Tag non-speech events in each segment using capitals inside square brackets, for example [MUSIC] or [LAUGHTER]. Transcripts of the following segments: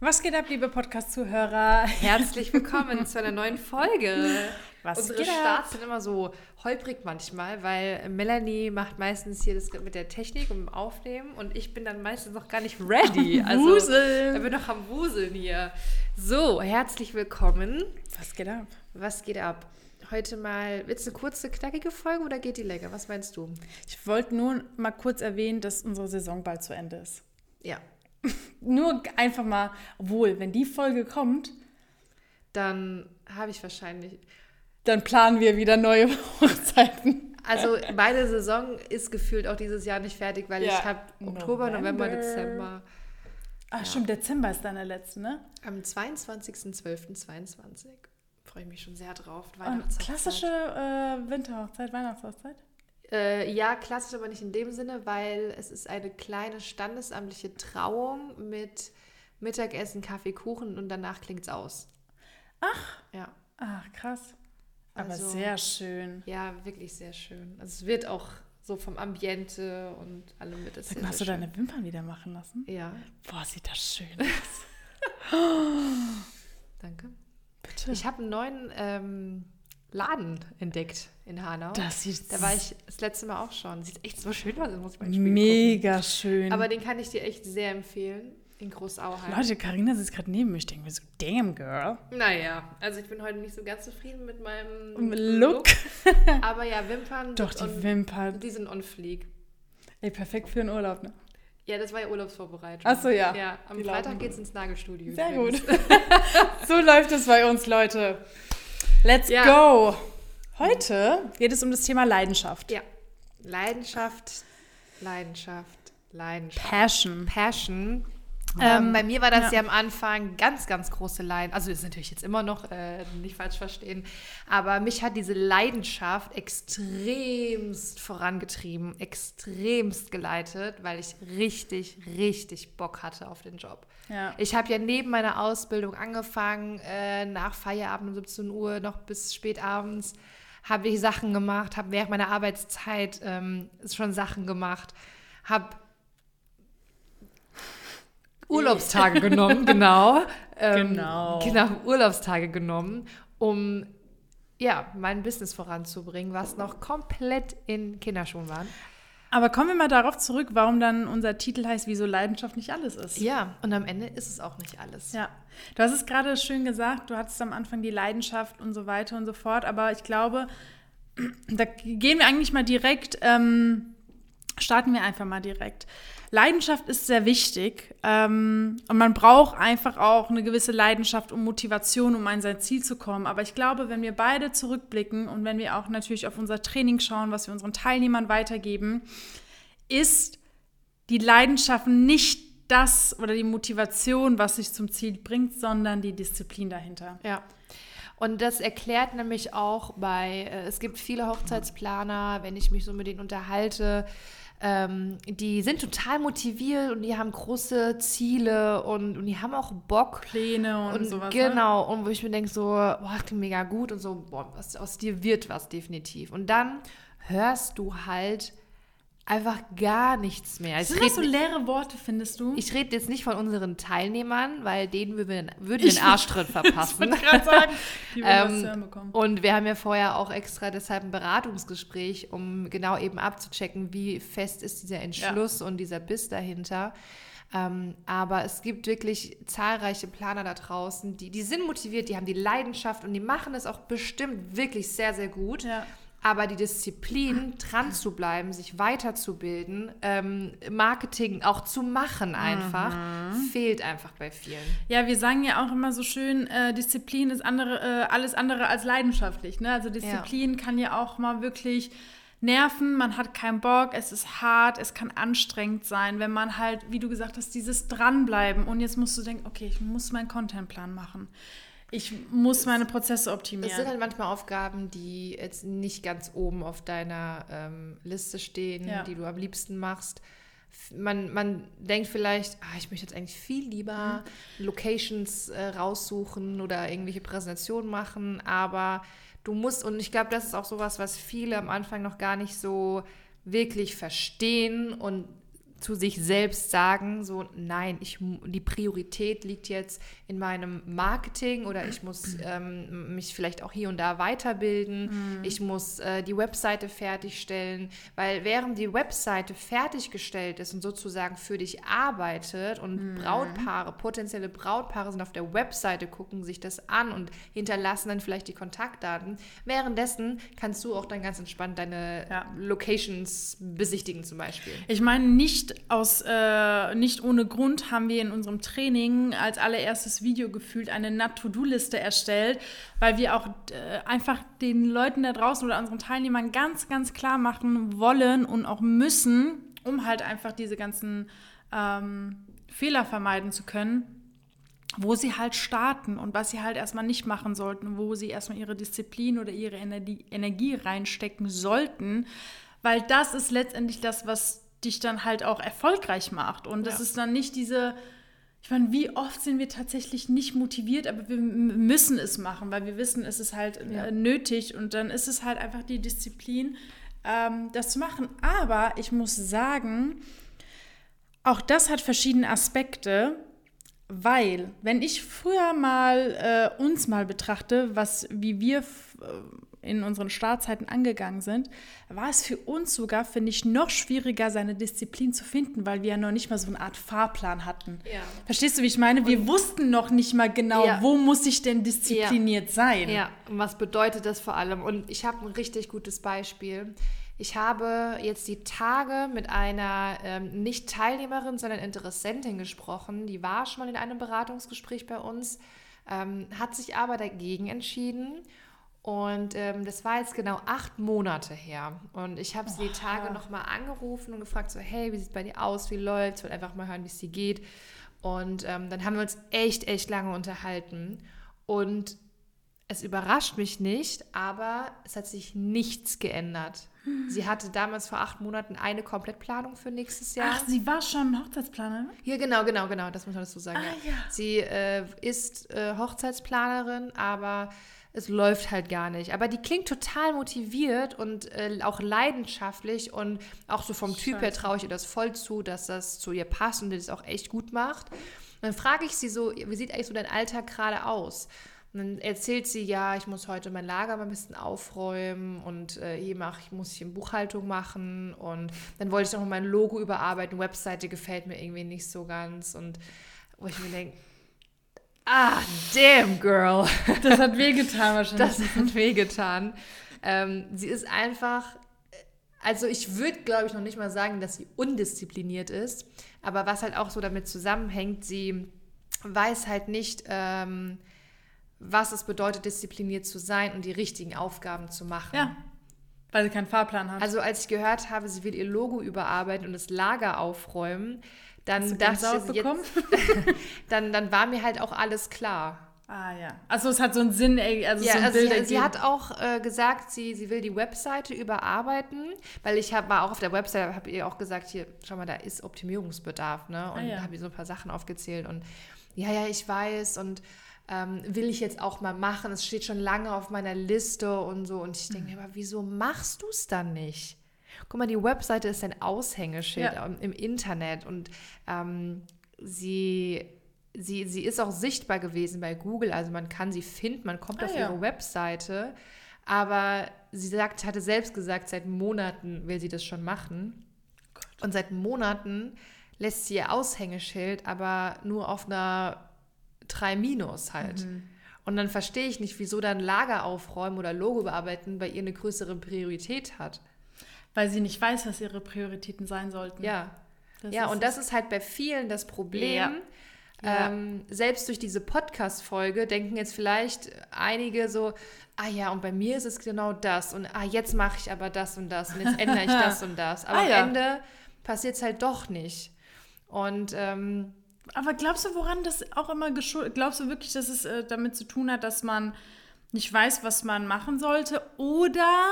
Was geht ab, liebe Podcast-Zuhörer? Herzlich [LAUGHS] willkommen zu einer neuen Folge. Was Unsere geht ab? Starts sind immer so holprig manchmal, weil Melanie macht meistens hier das mit der Technik und dem Aufnehmen und ich bin dann meistens noch gar nicht ready. Also, Wuseln. Da bin noch am Wuseln hier. So, herzlich willkommen. Was geht ab? Was geht ab? Heute mal, wird es eine kurze, knackige Folge oder geht die länger? Was meinst du? Ich wollte nur mal kurz erwähnen, dass unsere Saison bald zu Ende ist. Ja, Nur einfach mal, obwohl, wenn die Folge kommt, dann habe ich wahrscheinlich dann planen wir wieder neue [LAUGHS] Hochzeiten. Also meine Saison ist gefühlt auch dieses Jahr nicht fertig, weil Ja. ich habe Oktober, November, November. Dezember. Ach, stimmt, Dezember ist deine letzte, ne? Am 22.12.22 freue ich mich schon sehr drauf. Klassische äh, Winterhochzeit, Weihnachtshochzeit? Äh, ja, klassisch, aber nicht in dem Sinne, weil es ist eine kleine standesamtliche Trauung mit Mittagessen, Kaffee, Kuchen und danach klingt's aus. Ach. Ja, Ach, krass. Aber Also- sehr schön. ja, wirklich sehr schön. Also es wird auch so vom Ambiente und allem wird es Sag sehr, mal, hast du schön. deine Wimpern wieder machen lassen? Ja, Boah, sieht das schön [LAUGHS] aus. danke. Bitte. Ich habe einen neuen ähm, Laden entdeckt in Hanau. das sieht Da war ich das letzte Mal auch schon. Sieht echt so schön aus, muss Spiegel mega schön. gucken. Aber den kann ich dir echt sehr empfehlen. In Großauheim. Leute, Karina sitzt gerade neben mir. Ich denke mir so, damn girl. Naja, also ich bin heute nicht so ganz zufrieden mit meinem Look. [LAUGHS] Aber ja, Wimpern. Doch, die on, Wimpern. Die sind on fleek. Ey, perfekt für den Urlaub, ne? Ja, das war ja Urlaubsvorbereitung. Ach so, ja. Ja, am Die Freitag laufen geht's ins Nagelstudio. Sehr übrigens. gut. [LAUGHS] so läuft es bei uns, Leute. Let's Ja. go. Heute geht es um das Thema Leidenschaft. Ja. Leidenschaft, Leidenschaft, Leidenschaft. Passion. Passion. Ähm, Ähm, bei mir war das ja. ja. am Anfang ganz, ganz große Leidenschaft. Also ist natürlich jetzt immer noch, äh, nicht falsch verstehen. Aber mich hat diese Leidenschaft extremst vorangetrieben, extremst geleitet, weil ich richtig, richtig Bock hatte auf den Job. Ja. Ich habe ja neben meiner Ausbildung angefangen, äh, nach Feierabend um 17 Uhr noch bis spät abends habe ich Sachen gemacht, habe während meiner Arbeitszeit ähm, schon Sachen gemacht, habe Urlaubstage genommen, [LAUGHS] genau. Ähm, Genau. Genau, Urlaubstage genommen, um ja, mein Business voranzubringen, was noch komplett in Kinderschuhen war. Aber kommen wir mal darauf zurück, warum dann unser Titel heißt, wieso Leidenschaft nicht alles ist. Ja, und am Ende ist es auch nicht alles. Ja, du hast es gerade schön gesagt, du hattest am Anfang die Leidenschaft und so weiter und so fort, aber ich glaube, [CLEARS THROAT] da gehen wir eigentlich mal direkt, ähm, starten wir einfach mal direkt. Leidenschaft ist sehr wichtig ähm, und man braucht einfach auch eine gewisse Leidenschaft und Motivation, um an sein Ziel zu kommen. Aber ich glaube, wenn wir beide zurückblicken und wenn wir auch natürlich auf unser Training schauen, was wir unseren Teilnehmern weitergeben, ist die Leidenschaft nicht das oder die Motivation, was sich zum Ziel bringt, sondern die Disziplin dahinter. Ja. Und das erklärt nämlich auch bei, äh, es gibt viele Hochzeitsplaner, wenn ich mich so mit denen unterhalte, ähm, die sind total motiviert und die haben große Ziele und, und die haben auch Bock. Pläne und, Und sowas. Ne? genau, und wo ich mir denke, so, boah, klingt mega gut und so, boah, was, aus dir wird was definitiv. Und dann hörst du halt einfach gar nichts mehr. Ich Sind das so leere Worte, findest du? ich rede jetzt nicht von unseren Teilnehmern, weil denen würden wir, würden einen [LAUGHS] Arschtritt verpassen. wollte gerade sagen, die würden Ähm, hören bekommen. Und wir haben ja vorher auch extra deshalb ein Beratungsgespräch, um genau eben abzuchecken, wie fest ist dieser Entschluss und dieser Biss dahinter. Ähm, aber es gibt wirklich zahlreiche Planer da draußen, die, die sind motiviert, die haben die Leidenschaft und die machen es auch bestimmt wirklich sehr, sehr gut. Ja. Aber die Disziplin, dran zu bleiben, sich weiterzubilden, ähm, Marketing auch zu machen einfach, fehlt einfach bei vielen. Ja, wir sagen ja auch immer so schön, äh, Disziplin ist andere, äh, alles andere als leidenschaftlich. Ne? Also Disziplin kann ja auch mal wirklich nerven, man hat keinen Bock, es ist hart, es kann anstrengend sein, wenn man halt, wie du gesagt hast, dieses Dranbleiben und jetzt musst du denken, okay, ich muss meinen Contentplan machen. Ich muss meine Prozesse Es sind optimieren. halt manchmal Aufgaben, die jetzt nicht ganz oben auf deiner ähm, Liste stehen, Ja. die du am liebsten machst. Man, man denkt vielleicht, ah, ich möchte jetzt eigentlich viel lieber Locations äh, raussuchen oder irgendwelche Präsentationen machen, aber du musst, und ich glaube, das ist auch sowas, was viele am Anfang noch gar nicht so wirklich verstehen und zu sich selbst sagen, so nein, ich, die Priorität liegt jetzt in meinem Marketing oder ich muss ähm, mich vielleicht auch hier und da weiterbilden, mhm. ich muss äh, die Webseite fertigstellen, weil während die Webseite fertiggestellt ist und sozusagen für dich arbeitet und mhm. Brautpaare, potenzielle Brautpaare sind auf der Webseite, gucken sich das an und hinterlassen dann vielleicht die Kontaktdaten, währenddessen kannst du auch dann ganz entspannt deine ja. Locations besichtigen zum Beispiel. Ich meine nicht aus, äh, nicht ohne Grund haben wir in unserem Training als allererstes Video gefühlt eine NAT-To-Do-Liste erstellt, weil wir auch äh, einfach den Leuten da draußen oder unseren Teilnehmern ganz, ganz klar machen wollen und auch müssen, um halt einfach diese ganzen ähm, Fehler vermeiden zu können, wo sie halt starten und was sie halt erstmal nicht machen sollten, wo sie erstmal ihre Disziplin oder ihre Energie, Energie reinstecken sollten, weil das ist letztendlich das, was dich dann halt auch erfolgreich macht. Und es ja. ist dann nicht diese, ich meine, wie oft sind wir tatsächlich nicht motiviert, aber wir müssen es machen, weil wir wissen, es ist halt ja. Äh, nötig und dann ist es halt einfach die Disziplin, ähm, das zu machen. Aber ich muss sagen, auch das hat verschiedene Aspekte. Weil, wenn ich früher mal äh, uns mal betrachte, was, wie wir äh, in unseren Startzeiten angegangen sind, war es für uns sogar, finde ich, noch schwieriger, seine Disziplin zu finden, weil wir ja noch nicht mal so eine Art Fahrplan hatten. Ja. Verstehst du, wie ich meine? Wir und wussten noch nicht mal genau, ja. wo muss ich denn diszipliniert ja. sein. Ja, und was bedeutet das vor allem? Und ich habe ein richtig gutes Beispiel. Ich habe jetzt die Tage mit einer ähm, nicht Teilnehmerin, sondern Interessentin gesprochen. Die war schon mal in einem Beratungsgespräch bei uns, ähm, hat sich aber dagegen entschieden und ähm, das war jetzt genau acht Monate her. Und ich habe sie die Tage nochmal angerufen und gefragt, so, hey, wie sieht es bei dir aus? Wie läuft Ich wollte einfach mal hören, wie es dir geht. Und ähm, dann haben wir uns echt, echt lange unterhalten. Und es überrascht mich nicht, aber es hat sich nichts geändert. Sie hatte damals vor acht Monaten eine Komplettplanung für nächstes Jahr. Ach, sie war schon Hochzeitsplanerin? Ja, genau, genau, genau. Das muss man dazu sagen. Ah, ja. Sie äh, ist äh, Hochzeitsplanerin, aber es läuft halt gar nicht. Aber die klingt total motiviert und äh, auch leidenschaftlich und auch so vom Typ her traue ich ihr das voll zu, dass das zu ihr passt und das auch echt gut macht. Und dann frage ich sie so, wie sieht eigentlich so dein Alltag gerade aus? Und dann erzählt sie, ja, ich muss heute mein Lager mal ein bisschen aufräumen und äh, hier mach, ich muss hier Buchhaltung machen und dann wollte ich noch mein Logo überarbeiten, Webseite gefällt mir irgendwie nicht so ganz und wo ich mir denke, Ah, damn, girl. Das hat wehgetan wahrscheinlich. Das hat wehgetan. Ähm, sie ist einfach, also ich würde, glaube ich, noch nicht mal sagen, dass sie undiszipliniert ist. Aber was halt auch so damit zusammenhängt, sie weiß halt nicht, ähm, was es bedeutet, diszipliniert zu sein und die richtigen Aufgaben zu machen. Ja. Weil sie keinen Fahrplan hat. Also als ich gehört habe, sie will ihr Logo überarbeiten und das Lager aufräumen, dann dachte ich, jetzt, [LAUGHS] dann, dann war mir halt auch alles klar. Ah ja. Also es hat so einen Sinn, also ja, so ein also sie, sie, hat auch äh, gesagt, sie, sie will die Webseite überarbeiten, weil ich hab, war auch auf der Webseite, habe ihr auch gesagt, hier, schau mal, da ist Optimierungsbedarf, ne? Und ah, ja. habe ihr so ein paar Sachen aufgezählt und ja, ja, ich weiß und ähm, will ich jetzt auch mal machen. Es steht schon lange auf meiner Liste und so. Und ich denke mhm. mir, aber wieso machst du es dann nicht? Guck mal, die Webseite ist ein Aushängeschild ja. im Internet und ähm, sie, sie, sie ist auch sichtbar gewesen bei Google. Also man kann sie finden, man kommt ah, auf ja. ihre Webseite. Aber sie sagt, hatte selbst gesagt, seit Monaten will sie das schon machen. Gott. Und seit Monaten lässt sie ihr Aushängeschild aber nur auf einer 3 Minus halt. Mhm. Und dann verstehe ich nicht, wieso dann Lager aufräumen oder Logo bearbeiten bei ihr eine größere Priorität hat. Weil sie nicht weiß, was ihre Prioritäten sein sollten. Ja. Das ja, und das ist halt bei vielen das Problem. Ja. Ja. Ähm, selbst durch diese Podcast-Folge denken jetzt vielleicht einige so, ah ja, und bei mir ist es genau das und ah, jetzt mache ich aber das und das und jetzt ändere ich das und das. [LAUGHS] Aber ah, ja. am Ende passiert es halt doch nicht. Und ähm, aber glaubst du, woran das auch immer geschuldet? Glaubst du wirklich, dass es äh, damit zu tun hat, dass man nicht weiß, was man machen sollte? Oder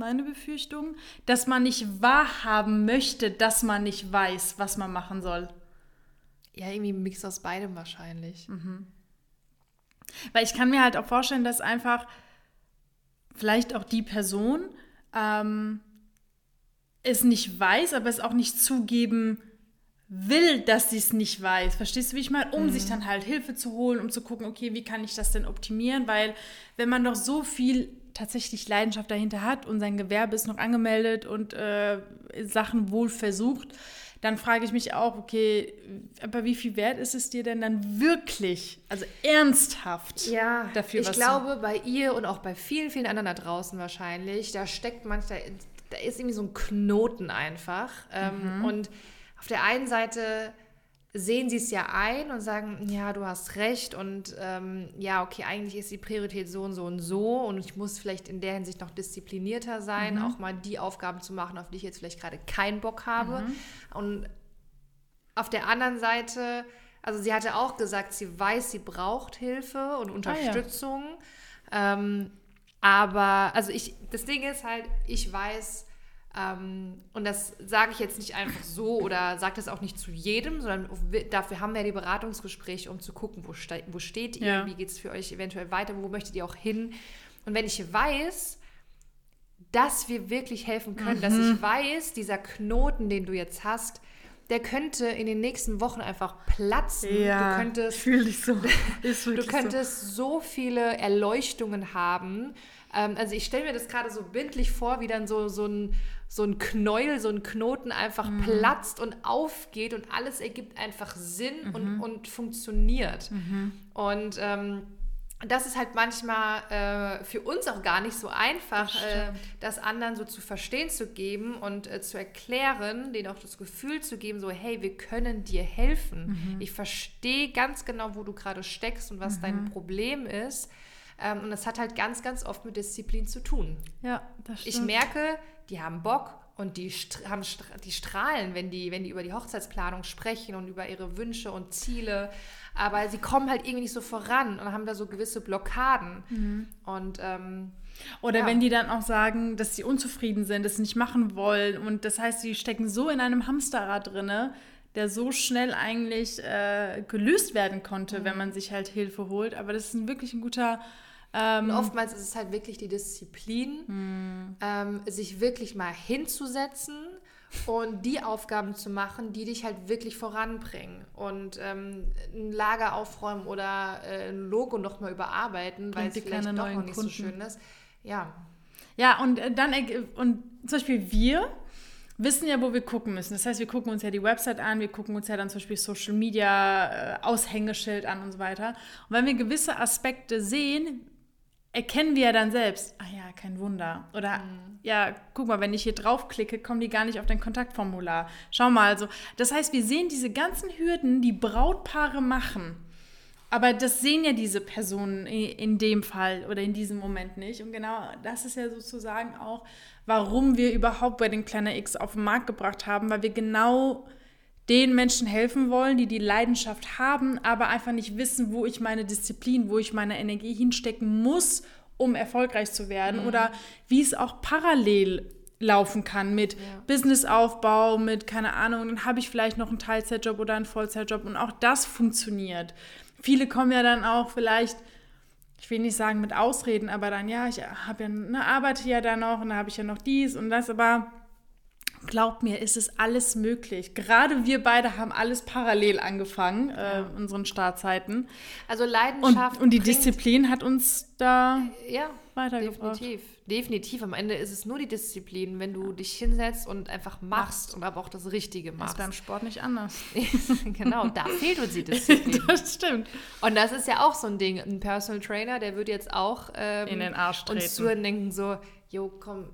meine Befürchtung, dass man nicht wahrhaben möchte, dass man nicht weiß, was man machen soll. Ja, irgendwie ein Mix aus beidem wahrscheinlich. Mhm. Weil ich kann mir halt auch vorstellen, dass einfach vielleicht auch die Person ähm, es nicht weiß, aber es auch nicht zugeben will, dass sie es nicht weiß. Verstehst du, wie ich meine? Um mhm. sich dann halt Hilfe zu holen, um zu gucken, okay, wie kann ich das denn optimieren? Weil wenn man doch so viel tatsächlich Leidenschaft dahinter hat und sein Gewerbe ist noch angemeldet und äh, Sachen wohl versucht, dann frage ich mich auch, okay, aber wie viel wert ist es dir denn dann wirklich, also ernsthaft ja, dafür? Ich glaube, bei ihr und auch bei vielen, vielen anderen da draußen wahrscheinlich, da steckt manchmal, da ist irgendwie so ein Knoten einfach. Ähm, mhm. Und auf der einen Seite sehen sie es ja ein und sagen, ja, du hast recht und ähm, ja, okay, eigentlich ist die Priorität so und so und so und ich muss vielleicht in der Hinsicht noch disziplinierter sein, mhm. auch mal die Aufgaben zu machen, auf die ich jetzt vielleicht gerade keinen Bock habe. Mhm. Und auf der anderen Seite, also sie hatte auch gesagt, sie weiß, sie braucht Hilfe und Unterstützung. Ah, ja. ähm, aber, also ich, das Ding ist halt, ich weiß, ähm, und das sage ich jetzt nicht einfach so oder sage das auch nicht zu jedem, sondern dafür haben wir die Beratungsgespräche, um zu gucken, wo, ste wo steht ihr, ja. wie geht es für euch eventuell weiter, wo möchtet ihr auch hin. Und wenn ich weiß, dass wir wirklich helfen können, mhm. dass ich weiß, dieser Knoten, den du jetzt hast, der könnte in den nächsten Wochen einfach platzen. Ja, du könntest, fühl dich so. [LAUGHS] du könntest so. so viele Erleuchtungen haben. Ähm, also ich stelle mir das gerade so bildlich vor, wie dann so, so ein so ein Knäuel, so ein Knoten einfach mhm. platzt und aufgeht und alles ergibt einfach Sinn mhm. und, und funktioniert. Mhm. Und ähm, das ist halt manchmal äh, für uns auch gar nicht so einfach, das, äh, das, anderen so zu verstehen zu geben und äh, zu erklären, denen auch das Gefühl zu geben, so hey, wir können dir helfen. Mhm. Ich verstehe ganz genau, wo du gerade steckst und was dein mhm. Problem ist. Ähm, und das hat halt ganz, ganz oft mit Disziplin zu tun. Ja, das stimmt. Ich merke, die haben Bock und die, haben, die strahlen, wenn die, wenn die über die Hochzeitsplanung sprechen und über ihre Wünsche und Ziele. Aber sie kommen halt irgendwie nicht so voran und haben da so gewisse Blockaden. Mhm. Und ähm, oder ja. wenn die dann auch sagen, dass sie unzufrieden sind, das nicht machen wollen. Und das heißt, sie stecken so in einem Hamsterrad drinne, der so schnell eigentlich äh, gelöst werden konnte, mhm. wenn man sich halt Hilfe holt. Aber das ist wirklich ein guter ähm, und oftmals ist es halt wirklich die Disziplin, hm. ähm, sich wirklich mal hinzusetzen und die Aufgaben zu machen, die dich halt wirklich voranbringen. Und ähm, ein Lager aufräumen oder äh, ein Logo nochmal überarbeiten, weil es vielleicht doch noch nicht Kunden. so schön ist. Ja. Ja, und äh, dann, und zum Beispiel wir, wissen ja, wo wir gucken müssen. Das heißt, wir gucken uns ja die Website an, wir gucken uns ja dann zum Beispiel Social Media, äh, Aushängeschild an und so weiter. Und wenn wir gewisse Aspekte sehen, erkennen wir ja dann selbst, ah ja, kein Wunder. Oder mhm. ja, guck mal, wenn ich hier draufklicke, kommen die gar nicht auf dein Kontaktformular. Schau mal, also das heißt, wir sehen diese ganzen Hürden, die Brautpaare machen. Aber das sehen ja diese Personen in dem Fall oder in diesem Moment nicht. Und genau das ist ja sozusagen auch, warum wir überhaupt Wedding Planner X auf den Markt gebracht haben, weil wir genau den Menschen helfen wollen, die die Leidenschaft haben, aber einfach nicht wissen, wo ich meine Disziplin, wo ich meine Energie hinstecken muss, um erfolgreich zu werden. Mhm. Oder wie es auch parallel laufen kann mit ja. Businessaufbau, mit keine Ahnung, dann habe ich vielleicht noch einen Teilzeitjob oder einen Vollzeitjob und auch das funktioniert. Viele kommen ja dann auch vielleicht, ich will nicht sagen mit Ausreden, aber dann ja, ich habe ja eine Arbeit ja da noch und da habe ich ja noch dies und das, aber Glaub mir, ist es alles möglich. Gerade wir beide haben alles parallel angefangen, äh, ja. äh, unseren Startzeiten. Also Leidenschaft. Und, und die Disziplin hat uns da ja, weitergebracht. Definitiv. Definitiv. Am Ende ist es nur die Disziplin, wenn du dich hinsetzt und einfach machst und aber auch das Richtige machst. Das ist beim Sport nicht anders. [LAUGHS] genau, da fehlt uns die [LAUGHS] Disziplin. das stimmt. Und das ist ja auch so ein Ding. Ein Personal Trainer, der würde jetzt auch ähm, in den Arsch treten. uns zuhören denken so, jo, komm,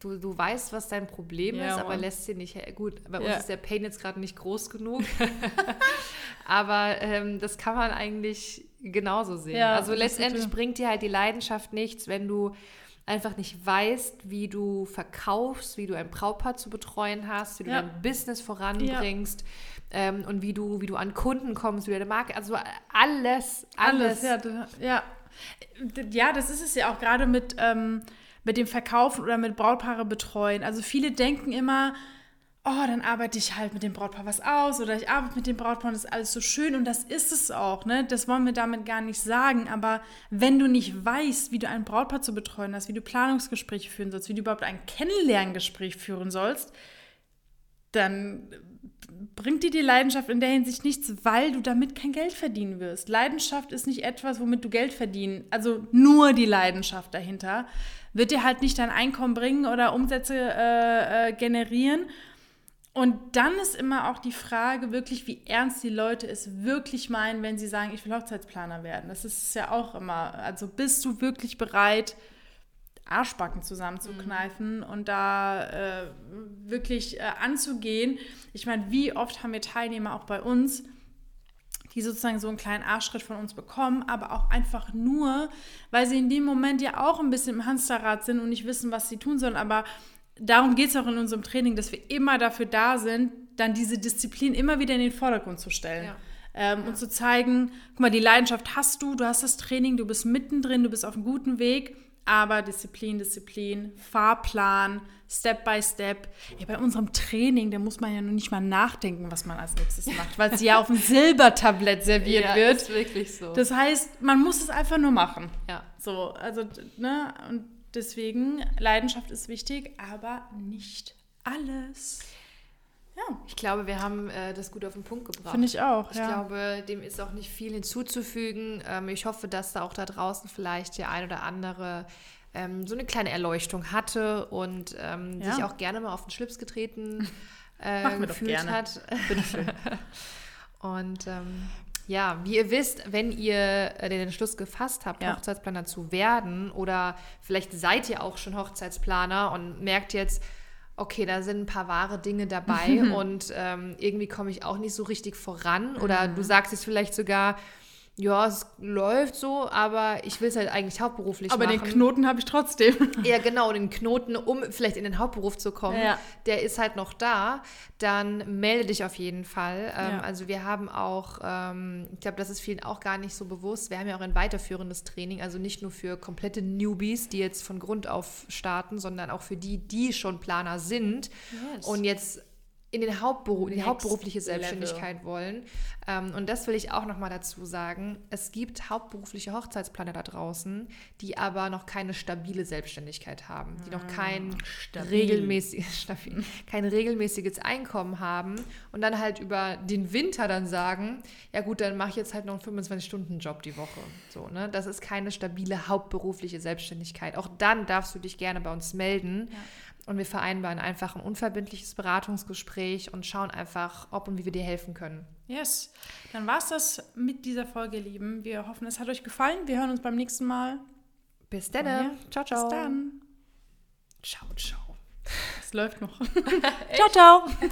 du, du weißt, was dein Problem ja, ist, aber Mann. lässt sie nicht. Gut, bei uns ist der Pain jetzt gerade nicht groß genug. [LAUGHS] [LAUGHS] aber ähm, das kann man eigentlich genauso sehen. Ja, also letztendlich bringt dir halt die Leidenschaft nichts, wenn du einfach nicht weißt, wie du verkaufst, wie du ein Brautpaar zu betreuen hast, wie du dein Business voranbringst. Ähm, und wie du, wie du an Kunden kommst, wie du deine Marke, also alles, alles. alles ja, ja. ja, das ist es ja auch gerade mit, ähm, mit dem Verkaufen oder mit Brautpaare betreuen. Also viele denken immer, oh, dann arbeite ich halt mit dem Brautpaar was aus oder ich arbeite mit dem Brautpaar und das ist alles so schön und das ist es auch, ne? Das wollen wir damit gar nicht sagen, aber wenn du nicht weißt, wie du ein Brautpaar zu betreuen hast, wie du Planungsgespräche führen sollst, wie du überhaupt ein Kennenlerngespräch führen sollst, dann bringt dir die Leidenschaft in der Hinsicht nichts, weil du damit kein Geld verdienen wirst. Leidenschaft ist nicht etwas, womit du Geld verdienen, also nur die Leidenschaft dahinter, wird dir halt nicht dein Einkommen bringen oder Umsätze äh, äh, generieren und dann ist immer auch die Frage wirklich, wie ernst die Leute es wirklich meinen, wenn sie sagen, ich will Hochzeitsplaner werden. Das ist ja auch immer, also bist du wirklich bereit, Arschbacken zusammenzukneifen mhm. und da äh, wirklich äh, anzugehen. Ich meine, wie oft haben wir Teilnehmer auch bei uns, die sozusagen so einen kleinen Arschschritt von uns bekommen, aber auch einfach nur, weil sie in dem Moment ja auch ein bisschen im Hamsterrad sind und nicht wissen, was sie tun sollen, aber darum geht es auch in unserem Training, dass wir immer dafür da sind, dann diese Disziplin immer wieder in den Vordergrund zu stellen. Ja. Ähm, ja. Und zu zeigen, guck mal, die Leidenschaft hast du, du hast das Training, du bist mittendrin, du bist auf einem guten Weg, aber Disziplin, Disziplin, Fahrplan, Step by Step. Ja, bei unserem Training, da muss man ja noch nicht mal nachdenken, was man als nächstes macht, weil es ja auf dem [LAUGHS] Silbertablett serviert ja, wird. Ist wirklich so. Das heißt, man muss es einfach nur machen. Ja. So, also, ne, und Deswegen, Leidenschaft ist wichtig, aber nicht alles. Ja. Ich glaube, wir haben äh, das gut auf den Punkt gebracht. Finde ich auch. Ich ja. glaube, dem ist auch nicht viel hinzuzufügen. Ähm, ich hoffe, dass da auch da draußen vielleicht der ein oder andere ähm, so eine kleine Erleuchtung hatte und ähm, ja. sich auch gerne mal auf den Schlips getreten [LAUGHS] äh, gefühlt hat. Bitte schön. [LAUGHS] und ähm, ja, wie ihr wisst, wenn ihr äh, den Entschluss gefasst habt, ja. Hochzeitsplaner zu werden oder vielleicht seid ihr auch schon Hochzeitsplaner und merkt jetzt, okay, da sind ein paar wahre Dinge dabei [LAUGHS] und ähm, irgendwie komme ich auch nicht so richtig voran oder mhm. du sagst jetzt vielleicht sogar, ja, es läuft so, aber ich will es halt eigentlich hauptberuflich aber machen. Aber den Knoten habe ich trotzdem. [LAUGHS] Ja, genau, den Knoten, um vielleicht in den Hauptberuf zu kommen, ja. der ist halt noch da. Dann melde dich auf jeden Fall. Ähm, ja. Also wir haben auch, ähm, ich glaube, das ist vielen auch gar nicht so bewusst, wir haben ja auch ein weiterführendes Training, also nicht nur für komplette Newbies, die jetzt von Grund auf starten, sondern auch für die, die schon Planer sind yes. und jetzt in den Hauptberuf, in die hauptberufliche Selbstständigkeit Level. wollen. Ähm, und das will ich auch nochmal dazu sagen. Es gibt hauptberufliche Hochzeitsplaner da draußen, die aber noch keine stabile Selbstständigkeit haben, die noch kein, ah, regelmäßig, [LAUGHS] stabil, kein regelmäßiges Einkommen haben und dann halt über den Winter dann sagen, ja gut, dann mache ich jetzt halt noch einen 25-Stunden-Job die Woche. So, ne? Das ist keine stabile hauptberufliche Selbstständigkeit. Auch dann darfst du dich gerne bei uns melden. Ja und wir vereinbaren einfach ein unverbindliches Beratungsgespräch und schauen einfach, ob und wie wir dir helfen können. Yes. Dann war es das mit dieser Folge, Lieben. Wir hoffen, es hat euch gefallen. Wir hören uns beim nächsten Mal. Bis dann. Ciao, ciao. Bis dann. Ciao, ciao. Es läuft noch. [LAUGHS] ciao, ciao.